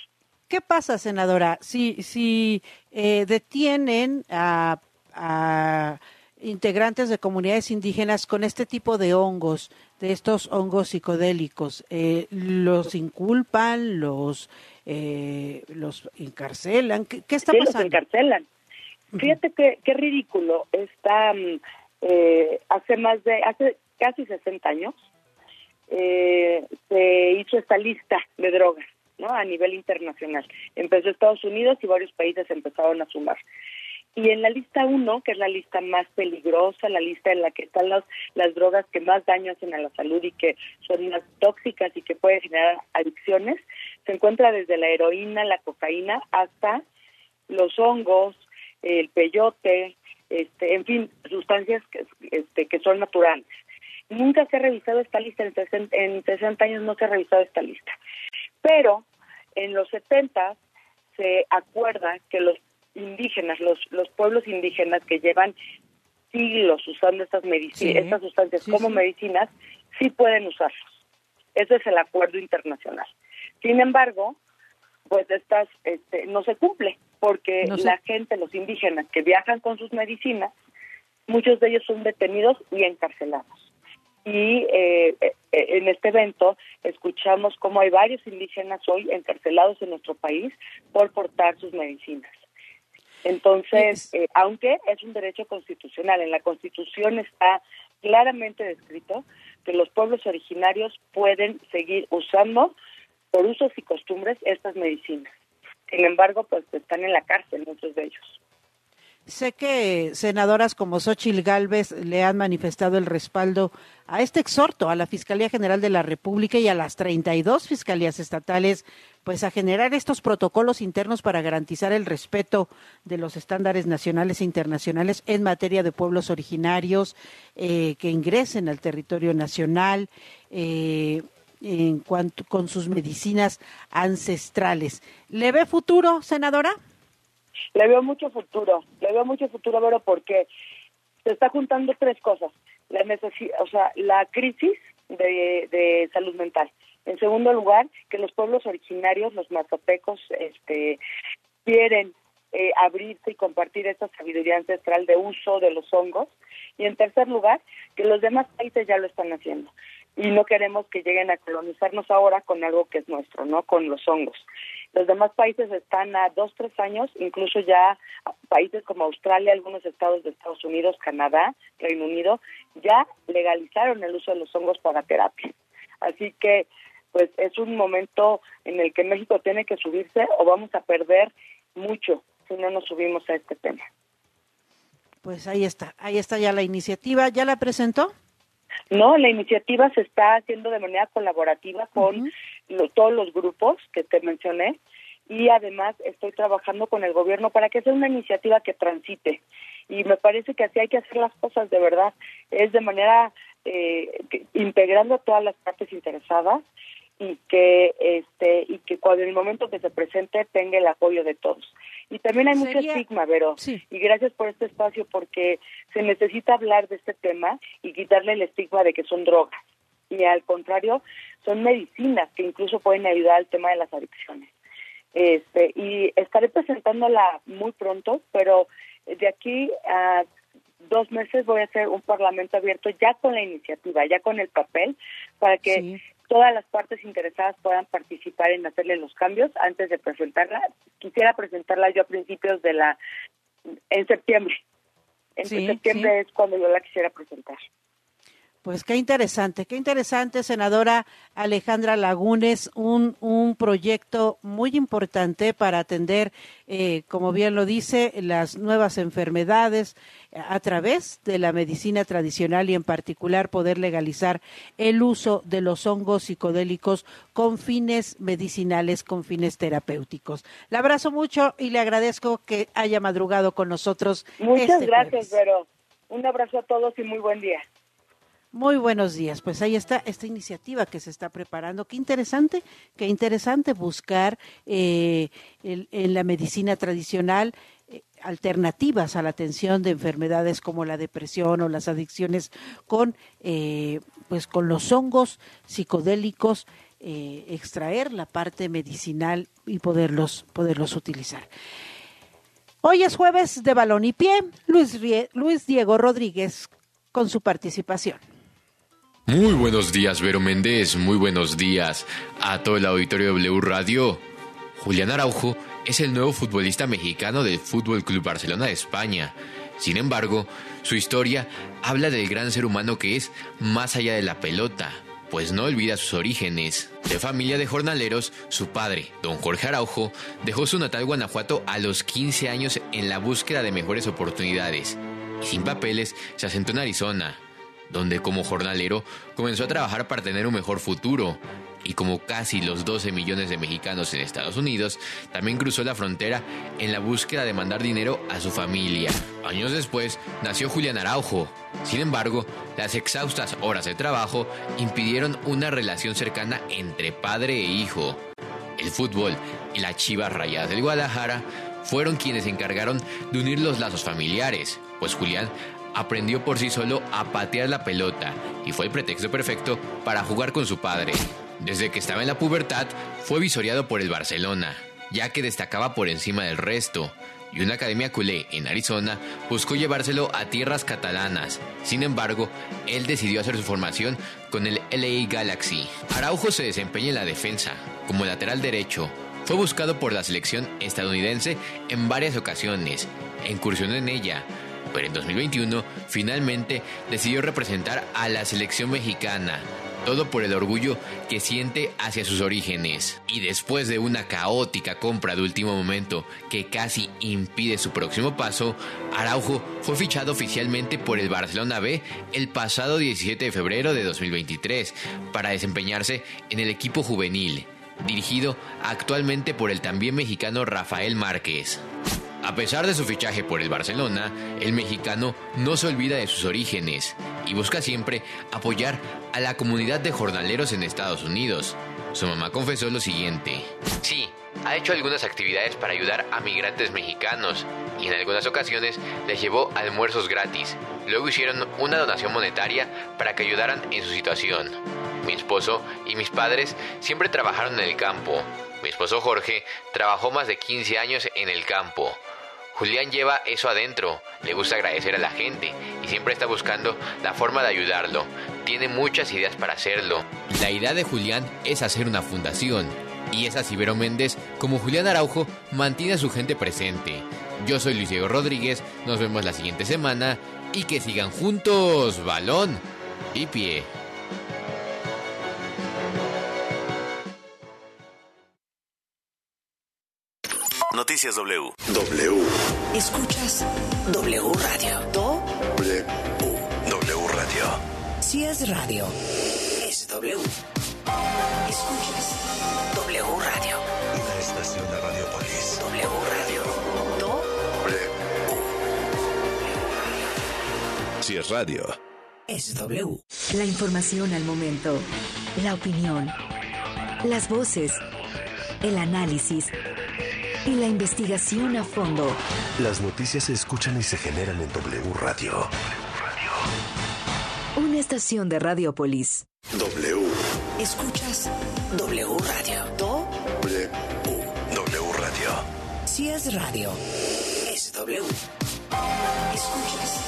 ¿Qué pasa, senadora, si, si eh, detienen a, a integrantes de comunidades indígenas con este tipo de hongos, de estos hongos psicodélicos? Eh, ¿Los inculpan, los, eh, los encarcelan? ¿Qué, qué está Sí, los Fíjate que qué ridículo está mm, eh, hace más de hace casi 60 años eh, se hizo esta lista de drogas, ¿no? A nivel internacional. Empezó Estados Unidos y varios países empezaron a sumar. Y en la lista 1, que es la lista más peligrosa, la lista en la que están las, las drogas que más daño hacen a la salud y que son más tóxicas y que pueden generar adicciones, se encuentra desde la heroína, la cocaína, hasta los hongos, el peyote, este, en fin, sustancias que, este, que son naturales. Nunca se ha revisado esta lista, en 60, en 60 años no se ha revisado esta lista. Pero en los 70 se acuerda que los indígenas, los, los pueblos indígenas que llevan siglos usando estas, Sí. estas sustancias Sí, como sí. medicinas, sí pueden usarlos. Ese es el acuerdo internacional. Sin embargo, pues estas este, no se cumple porque No la gente, los indígenas que viajan con sus medicinas, muchos de ellos son detenidos y encarcelados. y eh, eh, en este evento escuchamos cómo hay varios indígenas hoy encarcelados en nuestro país por portar sus medicinas. Entonces, eh, aunque es un derecho constitucional, en la Constitución está claramente descrito que los pueblos originarios pueden seguir usando por usos y costumbres estas medicinas. Sin embargo, pues están en la cárcel muchos de ellos. Sé que senadoras como Xochil Gálvez le han manifestado el respaldo a este exhorto a la Fiscalía General de la República y a las 32 fiscalías estatales, pues a generar estos protocolos internos para garantizar el respeto de los estándares nacionales e internacionales en materia de pueblos originarios eh, que ingresen al territorio nacional. Eh, en cuanto con sus medicinas ancestrales. ¿Le ve futuro, senadora? Le veo mucho futuro, le veo mucho futuro, pero porque se está juntando tres cosas. La o sea, la crisis de, de salud mental. En segundo lugar, que los pueblos originarios, los mazapecos, este, quieren eh, abrirse y compartir esta sabiduría ancestral de uso de los hongos. Y en tercer lugar, que los demás países ya lo están haciendo y no queremos que lleguen a colonizarnos ahora con algo que es nuestro, ¿no? Con los hongos. Los demás países están a dos, tres años, incluso ya países como Australia, algunos estados de Estados Unidos, Canadá, Reino Unido, ya legalizaron el uso de los hongos para terapia. Así que, pues es un momento en el que México tiene que subirse o vamos a perder mucho si no nos subimos a este tema. Pues ahí está, ahí está ya la iniciativa. ¿Ya la presentó? No, la iniciativa se está haciendo de manera colaborativa con todos los grupos que te mencioné y además estoy trabajando con el gobierno para que sea una iniciativa que transite. Y me parece que así hay que hacer las cosas de verdad. Es de manera eh, integrando a todas las partes interesadas y que este y que cuando en el momento que se presente tenga el apoyo de todos y también hay mucho estigma Vero. Y gracias por este espacio porque se necesita hablar de este tema y quitarle el estigma de que son drogas. Y al contrario son medicinas que incluso pueden ayudar al tema de las adicciones. Este y estaré presentándola muy pronto pero de aquí a dos meses voy a hacer un parlamento abierto ya con la iniciativa, ya con el papel, para que todas las partes interesadas puedan participar en hacerle los cambios antes de presentarla. Quisiera presentarla yo a principios de la, en septiembre. En septiembre es cuando yo la quisiera presentar. Pues qué interesante, qué interesante, senadora Alejandra Lagunes, un, un proyecto muy importante para atender, eh, como bien lo dice, las nuevas enfermedades eh, a través de la medicina tradicional y en particular poder legalizar el uso de los hongos psicodélicos con fines medicinales, con fines terapéuticos. Le abrazo mucho y le agradezco que haya madrugado con nosotros. Muchas este gracias, Vero. Un abrazo a todos y muy buen día. Muy buenos días. Pues ahí está esta iniciativa que se está preparando. Qué interesante, qué interesante buscar eh, en la medicina tradicional eh, alternativas a la atención de enfermedades como la depresión o las adicciones con, eh, pues con los hongos psicodélicos, extraer la parte medicinal y poderlos, poderlos utilizar. Hoy es jueves de balón y pie. Luis, Luis Diego Rodríguez con su participación. Muy buenos días, Vero Méndez. Muy buenos días a todo el auditorio de W Radio. Julián Araujo es el nuevo futbolista mexicano del Fútbol Club Barcelona de España. Sin embargo, su historia habla del gran ser humano que es más allá de la pelota, pues no olvida sus orígenes. De familia de jornaleros, su padre, don Jorge Araujo, dejó su natal Guanajuato a los 15 años en la búsqueda de mejores oportunidades. Y sin papeles, se asentó en Arizona, donde como jornalero comenzó a trabajar para tener un mejor futuro. Y como casi los 12 millones de mexicanos en Estados Unidos, también cruzó la frontera en la búsqueda de mandar dinero a su familia. Años después nació Julián Araujo. Sin embargo, las exhaustas horas de trabajo impidieron una relación cercana entre padre e hijo. El fútbol y la Chivas Rayadas del Guadalajara fueron quienes se encargaron de unir los lazos familiares, pues Julián aprendió por sí solo a patear la pelota y fue el pretexto perfecto para jugar con su padre. Desde que estaba en la pubertad, fue visoreado por el Barcelona, ya que destacaba por encima del resto, y una academia culé en Arizona buscó llevárselo a tierras catalanas. Sin embargo, él decidió hacer su formación con el LA Galaxy. Araujo se desempeña en la defensa, como lateral derecho. Fue buscado por la selección estadounidense en varias ocasiones e incursionó en ella, pero en 2021 finalmente decidió representar a la selección mexicana, todo por el orgullo que siente hacia sus orígenes. Y después de una caótica compra de último momento que casi impide su próximo paso, Araujo fue fichado oficialmente por el Barcelona B el pasado 17 de febrero de 2023 para desempeñarse en el equipo juvenil, dirigido actualmente por el también mexicano Rafael Márquez. A pesar de su fichaje por el Barcelona, el mexicano no se olvida de sus orígenes y busca siempre apoyar a la comunidad de jornaleros en Estados Unidos. Su mamá confesó lo siguiente. Sí, ha hecho algunas actividades para ayudar a migrantes mexicanos y en algunas ocasiones les llevó almuerzos gratis. Luego hicieron una donación monetaria para que ayudaran en su situación. Mi esposo y mis padres siempre trabajaron en el campo. Mi esposo Jorge trabajó más de 15 años en el campo. Julián lleva eso adentro, le gusta agradecer a la gente y siempre está buscando la forma de ayudarlo. Tiene muchas ideas para hacerlo. La idea de Julián es hacer una fundación y es así Vero Méndez como Julián Araujo mantiene a su gente presente. Yo soy Luis Diego Rodríguez, nos vemos la siguiente semana y que sigan juntos, balón y pie. Noticias W. W. Escuchas W Radio. Do. W. W Radio. Si es radio, es W. Escuchas W Radio. Una estación de Radiopolis. W Radio. Do. W. Si es radio. Es W. La información al momento. La opinión. Las voces. El análisis y la investigación a fondo. Las noticias se escuchan y se generan en W Radio. Una estación de Radiopolis. W. Escuchas W Radio. Do. W. W Radio. Si es radio, es W. Escuchas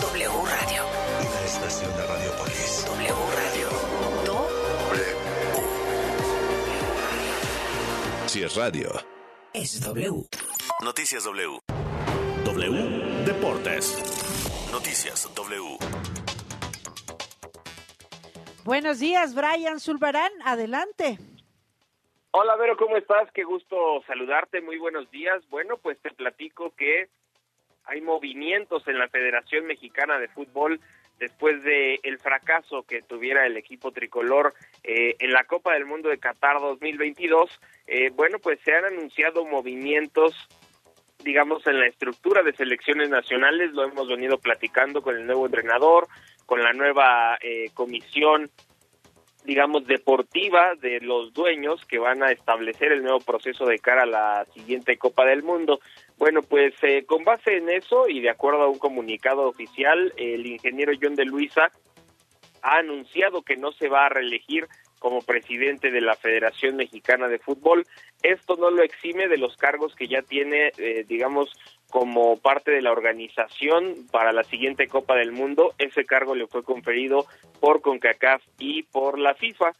W Radio. Una estación de Radiopolis. W Radio. Do. W. Si es radio. Es W. Noticias W. W Deportes. Noticias W. Buenos días, Brian Zulbarán, adelante. Hola, Vero, ¿cómo estás? Qué gusto saludarte, muy buenos días. Bueno, pues te platico que hay movimientos en la Federación Mexicana de Fútbol después de el fracaso que tuviera el equipo tricolor eh, en la Copa del Mundo de Qatar 2022. Eh, bueno, pues se han anunciado movimientos digamos, en la estructura de selecciones nacionales, lo hemos venido platicando con el nuevo entrenador, con la nueva eh, comisión, digamos, deportiva de los dueños que van a establecer el nuevo proceso de cara a la siguiente Copa del Mundo. Bueno, pues eh, con base en eso y de acuerdo a un comunicado oficial, el ingeniero John de Luisa ha anunciado que no se va a reelegir como presidente de la Federación Mexicana de Fútbol. Esto no lo exime de los cargos que ya tiene, eh, digamos, como parte de la organización para la siguiente Copa del Mundo. Ese cargo le fue conferido por CONCACAF y por la FIFA.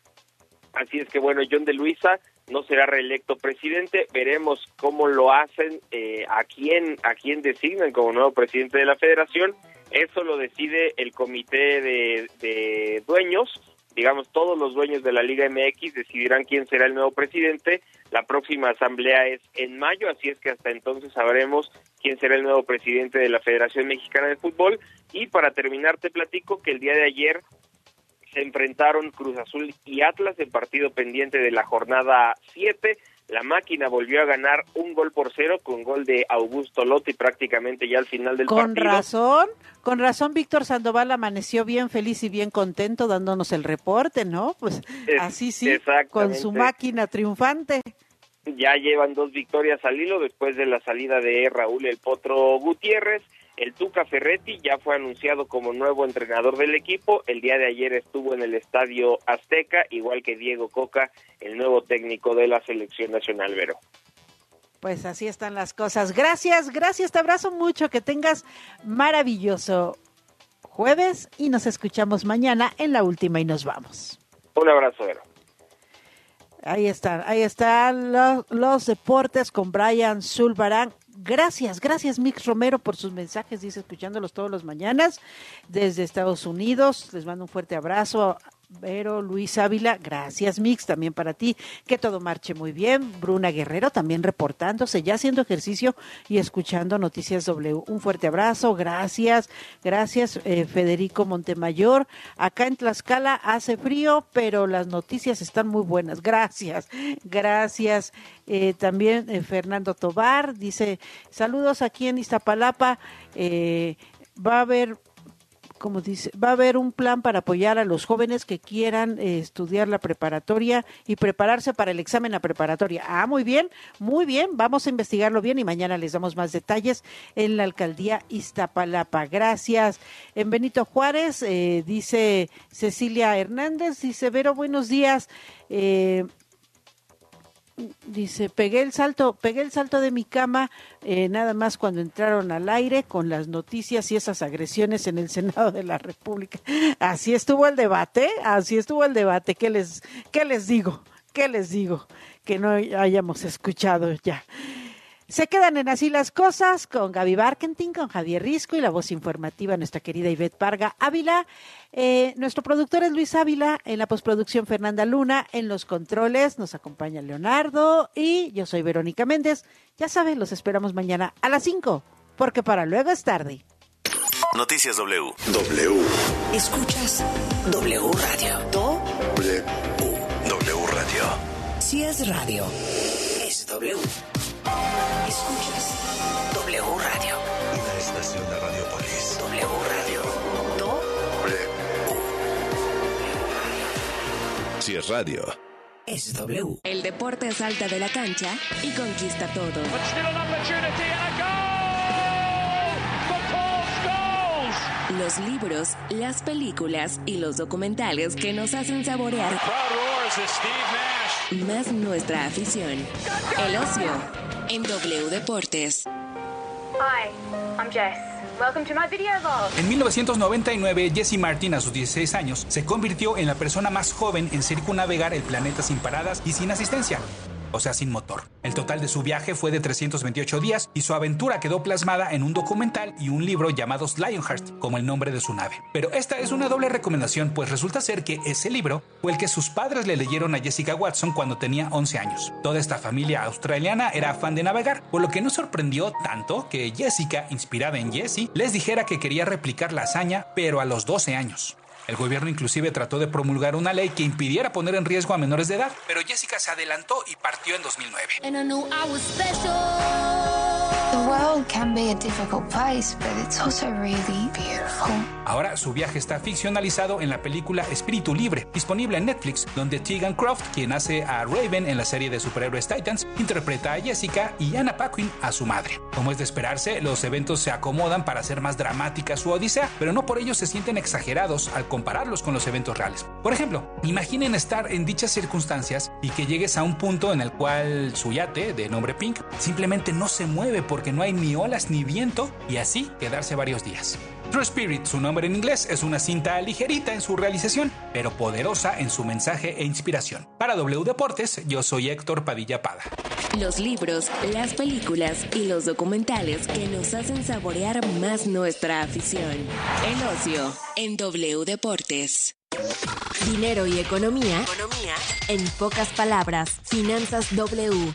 Así es que bueno, John de Luisa no será reelecto presidente. Veremos cómo lo hacen, eh, a quién a quién designan como nuevo presidente de la Federación. Eso lo decide el comité de, de dueños digamos, todos los dueños de la Liga MX decidirán quién será el nuevo presidente. La próxima asamblea es en mayo, así es que hasta entonces sabremos quién será el nuevo presidente de la Federación Mexicana de Fútbol. Y para terminar, te platico que el día de ayer se enfrentaron Cruz Azul y Atlas en partido pendiente de la jornada 7. La máquina volvió a ganar un gol por cero con gol de Augusto Lotti prácticamente ya al final del con partido. Con razón, con razón Víctor Sandoval amaneció bien feliz y bien contento dándonos el reporte, ¿no? Pues Es- así sí, con su máquina triunfante. Ya llevan dos victorias al hilo después de la salida de Raúl El Potro Gutiérrez. El Tuca Ferretti ya fue anunciado como nuevo entrenador del equipo. El día de ayer estuvo en el Estadio Azteca, igual que Diego Coca, el nuevo técnico de la selección nacional, Vero. Pues así están las cosas. Gracias, gracias, te abrazo mucho, que tengas maravilloso jueves y nos escuchamos mañana en la última y nos vamos. Un abrazo, Vero. Ahí están, ahí están los, los deportes con Brian Zulbarán. Gracias, gracias Mix Romero por sus mensajes, dice escuchándolos todos los mañanas desde Estados Unidos. Les mando un fuerte abrazo. Vero, Luis Ávila, gracias Mix, también para ti, que todo marche muy bien. Bruna Guerrero también reportándose, ya haciendo ejercicio y escuchando Noticias W. Un fuerte abrazo, gracias, gracias eh, Federico Montemayor. Acá en Tlaxcala hace frío, pero las noticias están muy buenas, gracias, gracias. Eh, también eh, Fernando Tobar dice, saludos aquí en Iztapalapa, va a haber como dice, va a haber un plan para apoyar a los jóvenes que quieran eh, estudiar la preparatoria y prepararse para el examen a preparatoria. Ah, muy bien, muy bien, vamos a investigarlo bien y mañana les damos más detalles en la alcaldía Iztapalapa. Gracias. En Benito Juárez, eh, dice Cecilia Hernández, dice Vero, buenos días. Eh, Dice, pegué el salto, pegué el salto de mi cama eh, nada más cuando entraron al aire con las noticias y esas agresiones en el Senado de la República. Así estuvo el debate, así estuvo el debate. ¿Qué les, qué les digo? ¿Qué les digo? Que no hayamos escuchado ya. Se quedan en así las cosas con Gaby Barkentin, con Javier Risco y la voz informativa, nuestra querida Ivette Parga Ávila. Eh, nuestro productor es Luis Ávila, en la postproducción Fernanda Luna, en los controles nos acompaña Leonardo y yo soy Verónica Méndez. Ya saben, los esperamos mañana a las 5, porque para luego es tarde. Noticias W. W. Escuchas W Radio. Do. W. W Radio. Si es radio, es W. Escuchas W Radio. Una estación de Radiopolis. W Radio. Do. Si es radio. Es W. El deporte salta de la cancha y conquista todo. Los libros, las películas y los documentales que nos hacen saborear más nuestra afición. El ocio en W Deportes. Hi, I'm Jess. Welcome to my video vlog. En 1999, Jesse Martin, a sus 16 años, se convirtió en la persona más joven en circunnavegar el planeta sin paradas y sin asistencia. O sea, sin motor. El total de su viaje fue de 328 días y su aventura quedó plasmada en un documental y un libro llamados Lionheart, como el nombre de su nave. Pero esta es una doble recomendación, pues resulta ser que ese libro fue el que sus padres le leyeron a Jessica Watson cuando tenía 11 años. Toda esta familia australiana era fan de navegar, por lo que no sorprendió tanto que Jessica, inspirada en Jessie, les dijera que quería replicar la hazaña, pero a los 12 años. El gobierno inclusive trató de promulgar una ley que impidiera poner en riesgo a menores de edad, pero Jessica se adelantó y partió en 2009. And I knew I was special. The world can be a difficult place, but it's also really beautiful. Ahora su viaje está ficcionalizado en la película Espíritu Libre, disponible en Netflix, donde Tegan Croft, quien hace a Raven en la serie de superhéroes Titans, interpreta a Jessica y Anna Paquin a su madre. Como es de esperarse, los eventos se acomodan para hacer más dramática su odisea, pero no por ello se sienten exagerados al compararlos con los eventos reales. Por ejemplo, imaginen estar en dichas circunstancias y que llegues a un punto en el cual su yate, de nombre Pink, simplemente no se mueve porque no hay ni olas ni viento y así quedarse varios días. True Spirit, su nombre en inglés, es una cinta ligerita en su realización, pero poderosa en su mensaje e inspiración. Para W Deportes, yo soy Héctor Padilla Pada. Los libros, las películas y los documentales que nos hacen saborear más nuestra afición. El ocio en W Deportes. Dinero y economía. Economía. En pocas palabras, Finanzas W.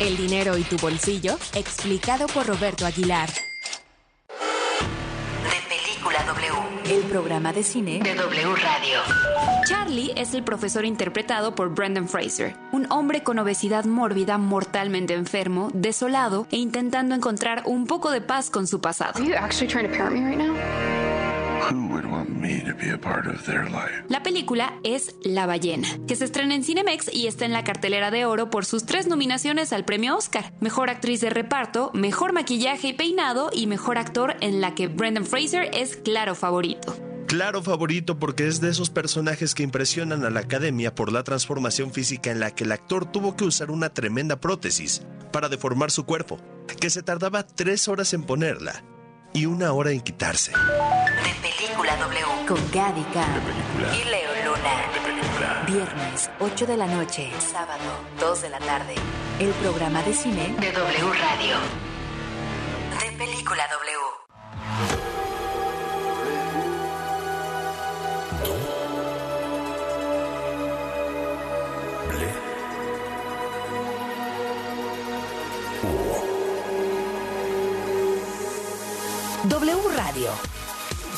El dinero y tu bolsillo, explicado por Roberto Aguilar. De Película W. El programa de cine De W Radio. Charlie es el profesor interpretado por Brendan Fraser, un hombre con obesidad mórbida mortalmente enfermo, desolado e intentando encontrar un poco de paz con su pasado. La película es La ballena, que se estrena en Cinemex y está en la cartelera de oro por sus tres nominaciones al premio Oscar: Mejor actriz de reparto, Mejor maquillaje y peinado y Mejor actor en la que Brendan Fraser es claro favorito. Claro favorito porque es de esos personajes que impresionan a la academia por la transformación física en la que el actor tuvo que usar una tremenda prótesis para deformar su cuerpo, que se tardaba tres horas en ponerla y una hora en quitarse. De Película W. con Gaby Khan. Y Leo Luna. Viernes, 8 de la noche. Sábado, 2 de la tarde. El programa de cine De W Radio. De Película W.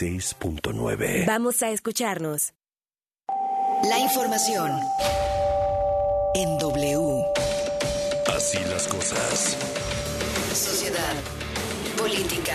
96.9. Vamos a escucharnos. La información en W. Así las cosas. Sociedad, política,